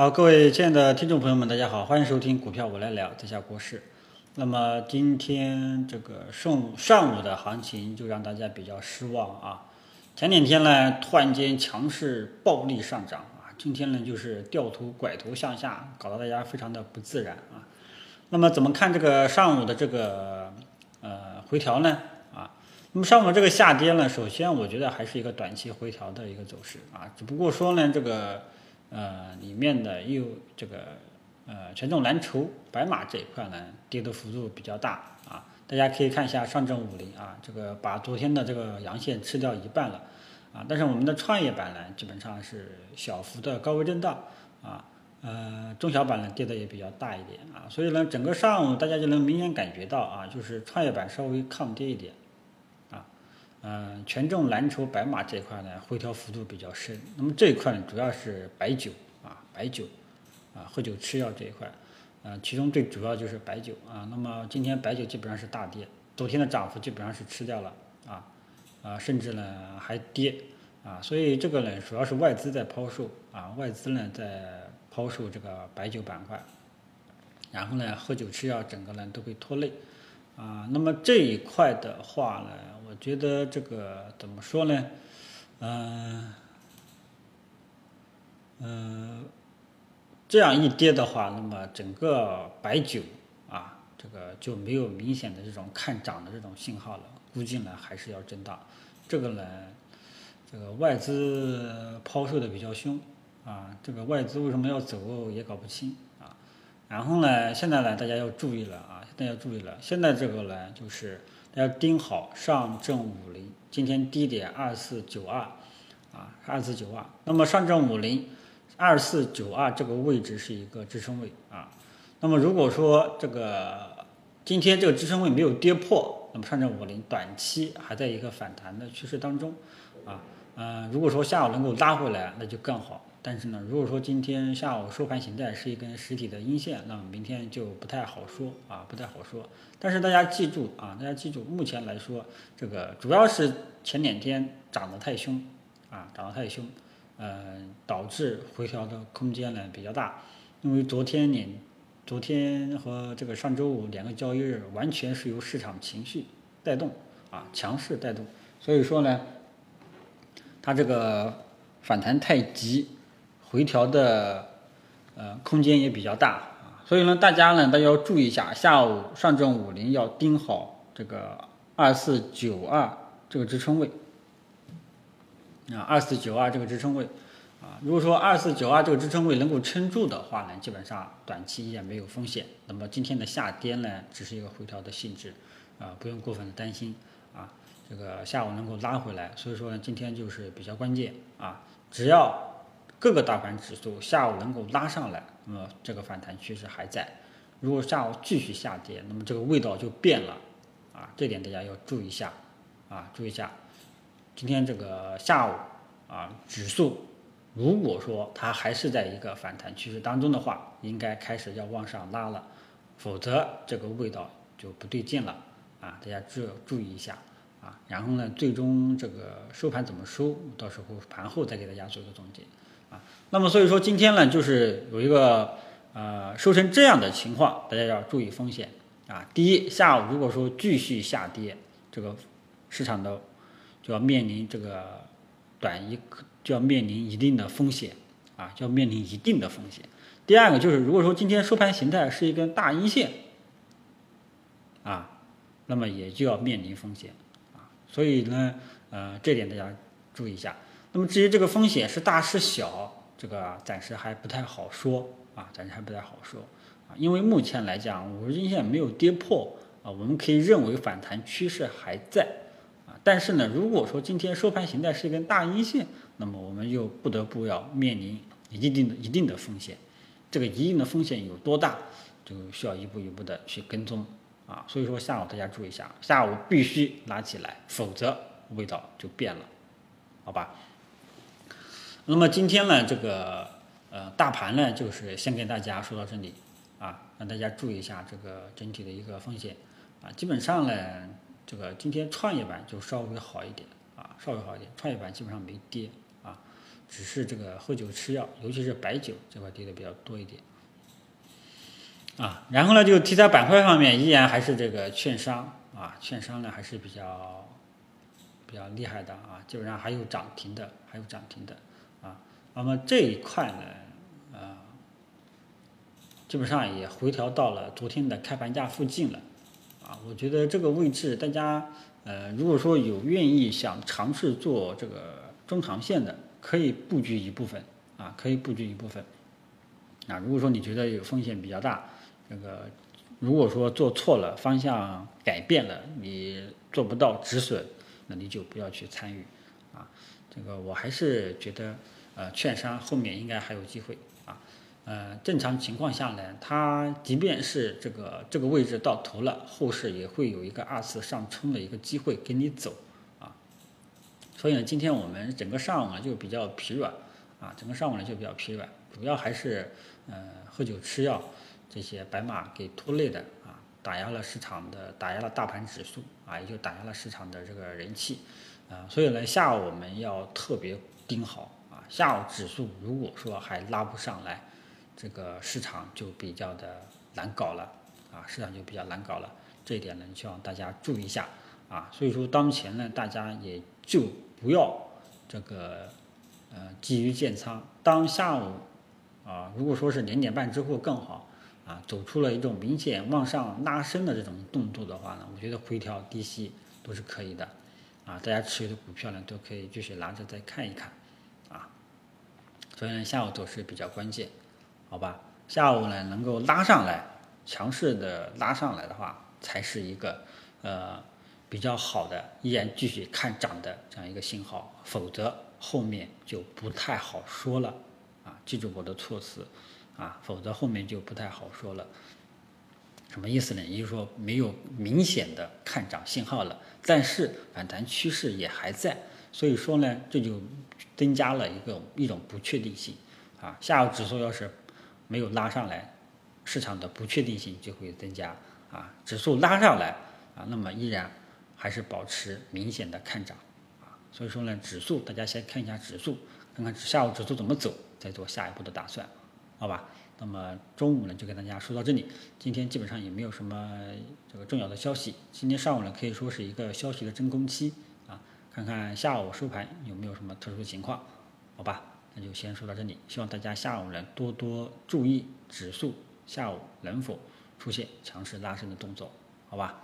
好，各位亲爱的听众朋友们，大家好，欢迎收听股票我来聊，在下国事。那么今天这个上上午的行情就让大家比较失望啊，前两天呢突然间强势暴力上涨啊，今天呢就是掉头拐头向下，搞得大家非常的不自然啊。那么怎么看这个上午的这个呃回调呢？啊，那么上午这个下跌呢，首先我觉得还是一个短期回调的一个走势啊，只不过说呢这个。呃，里面的又这个呃权重蓝筹白马这一块呢，跌的幅度比较大啊。大家可以看一下上证五零啊，这个把昨天的这个阳线吃掉一半了啊。但是我们的创业板呢，基本上是小幅的高位震荡啊。呃，中小板呢跌的也比较大一点啊。所以呢，整个上午大家就能明显感觉到啊，就是创业板稍微抗跌一点。嗯，权重蓝筹白马这一块呢，回调幅度比较深。那么这一块呢，主要是白酒啊，白酒啊，喝酒吃药这一块，啊，其中最主要就是白酒啊。那么今天白酒基本上是大跌，昨天的涨幅基本上是吃掉了啊啊，甚至呢还跌啊。所以这个呢，主要是外资在抛售啊，外资呢在抛售这个白酒板块，然后呢，喝酒吃药整个呢都被拖累啊。那么这一块的话呢？我觉得这个怎么说呢？嗯嗯，这样一跌的话，那么整个白酒啊，这个就没有明显的这种看涨的这种信号了，估计呢还是要震荡。这个呢，这个外资抛售的比较凶啊，这个外资为什么要走也搞不清。然后呢，现在呢大家要注意了啊，现在要注意了，现在这个呢就是。要盯好上证五零，今天低点二四九二，啊，二四九二。那么上证五零二四九二这个位置是一个支撑位啊。那么如果说这个今天这个支撑位没有跌破，那么上证五零短期还在一个反弹的趋势当中，啊，嗯，如果说下午能够拉回来，那就更好。但是呢，如果说今天下午收盘形态是一根实体的阴线，那么明天就不太好说啊，不太好说。但是大家记住啊，大家记住，目前来说，这个主要是前两天涨得太凶啊，涨得太凶，嗯，导致回调的空间呢比较大。因为昨天两，昨天和这个上周五两个交易日完全是由市场情绪带动啊，强势带动，所以说呢，它这个反弹太急。回调的呃空间也比较大啊，所以呢，大家呢大家要注意一下，下午上证五零要盯好这个二四九二这个支撑位啊，二四九二这个支撑位啊，如果说二四九二这个支撑位能够撑住的话呢，基本上短期也没有风险。那么今天的下跌呢，只是一个回调的性质啊，不用过分的担心啊，这个下午能够拉回来，所以说呢，今天就是比较关键啊，只要。各个大盘指数下午能够拉上来，那么这个反弹趋势还在。如果下午继续下跌，那么这个味道就变了啊！这点大家要注意一下啊，注意一下。今天这个下午啊，指数如果说它还是在一个反弹趋势当中的话，应该开始要往上拉了，否则这个味道就不对劲了啊！大家注注意一下啊。然后呢，最终这个收盘怎么收，到时候盘后再给大家做一个总结。啊，那么所以说今天呢，就是有一个呃收成这样的情况，大家要注意风险啊。第一，下午如果说继续下跌，这个市场的就要面临这个短一就要面临一定的风险啊，就要面临一定的风险。第二个就是，如果说今天收盘形态是一根大阴线啊，那么也就要面临风险啊。所以呢，呃，这点大家注意一下。那么至于这个风险是大是小，这个暂时还不太好说啊，暂时还不太好说啊，因为目前来讲五日均线没有跌破啊，我们可以认为反弹趋势还在啊，但是呢，如果说今天收盘形态是一根大阴线，那么我们又不得不要面临一定的一定的风险，这个一定的风险有多大，就需要一步一步的去跟踪啊，所以说下午大家注意一下，下午必须拉起来，否则味道就变了，好吧？那么今天呢，这个呃大盘呢，就是先跟大家说到这里啊，让大家注意一下这个整体的一个风险啊。基本上呢，这个今天创业板就稍微好一点啊，稍微好一点，创业板基本上没跌啊。只是这个喝酒吃药，尤其是白酒这块跌的比较多一点。啊，然后呢，就题材板块方面依然还是这个券商啊，券商呢还是比较比较厉害的啊，基本上还有涨停的，还有涨停的啊。那么这一块呢，呃，基本上也回调到了昨天的开盘价附近了啊。我觉得这个位置大家呃，如果说有愿意想尝试做这个中长线的，可以布局一部分啊，可以布局一部分。啊，如果说你觉得有风险比较大。这个如果说做错了方向改变了，你做不到止损，那你就不要去参与啊。这个我还是觉得，呃，券商后面应该还有机会啊。呃，正常情况下呢，它即便是这个这个位置到头了，后市也会有一个二次上冲的一个机会给你走啊。所以呢，今天我们整个上午呢就比较疲软啊，整个上午呢就比较疲软，主要还是呃喝酒吃药。这些白马给拖累的啊，打压了市场的，打压了大盘指数啊，也就打压了市场的这个人气啊，所以呢，下午我们要特别盯好啊，下午指数如果说还拉不上来，这个市场就比较的难搞了啊，市场就比较难搞了，这一点呢，希望大家注意一下啊，所以说当前呢，大家也就不要这个呃急于建仓，当下午啊，如果说是两点半之后更好。啊，走出了一种明显往上拉升的这种动作的话呢，我觉得回调低吸都是可以的，啊，大家持有的股票呢都可以继续拿着再看一看，啊，所以呢下午走势比较关键，好吧，下午呢能够拉上来，强势的拉上来的话，才是一个呃比较好的，依然继续看涨的这样一个信号，否则后面就不太好说了，啊，记住我的措辞。啊，否则后面就不太好说了。什么意思呢？也就是说没有明显的看涨信号了，但是反弹趋势也还在，所以说呢，这就增加了一个一种不确定性。啊，下午指数要是没有拉上来，市场的不确定性就会增加。啊，指数拉上来啊，那么依然还是保持明显的看涨。啊，所以说呢，指数大家先看一下指数，看看下午指数怎么走，再做下一步的打算。好吧，那么中午呢就跟大家说到这里。今天基本上也没有什么这个重要的消息。今天上午呢可以说是一个消息的真空期啊，看看下午收盘有没有什么特殊情况。好吧，那就先说到这里。希望大家下午呢多多注意指数下午能否出现强势拉升的动作。好吧。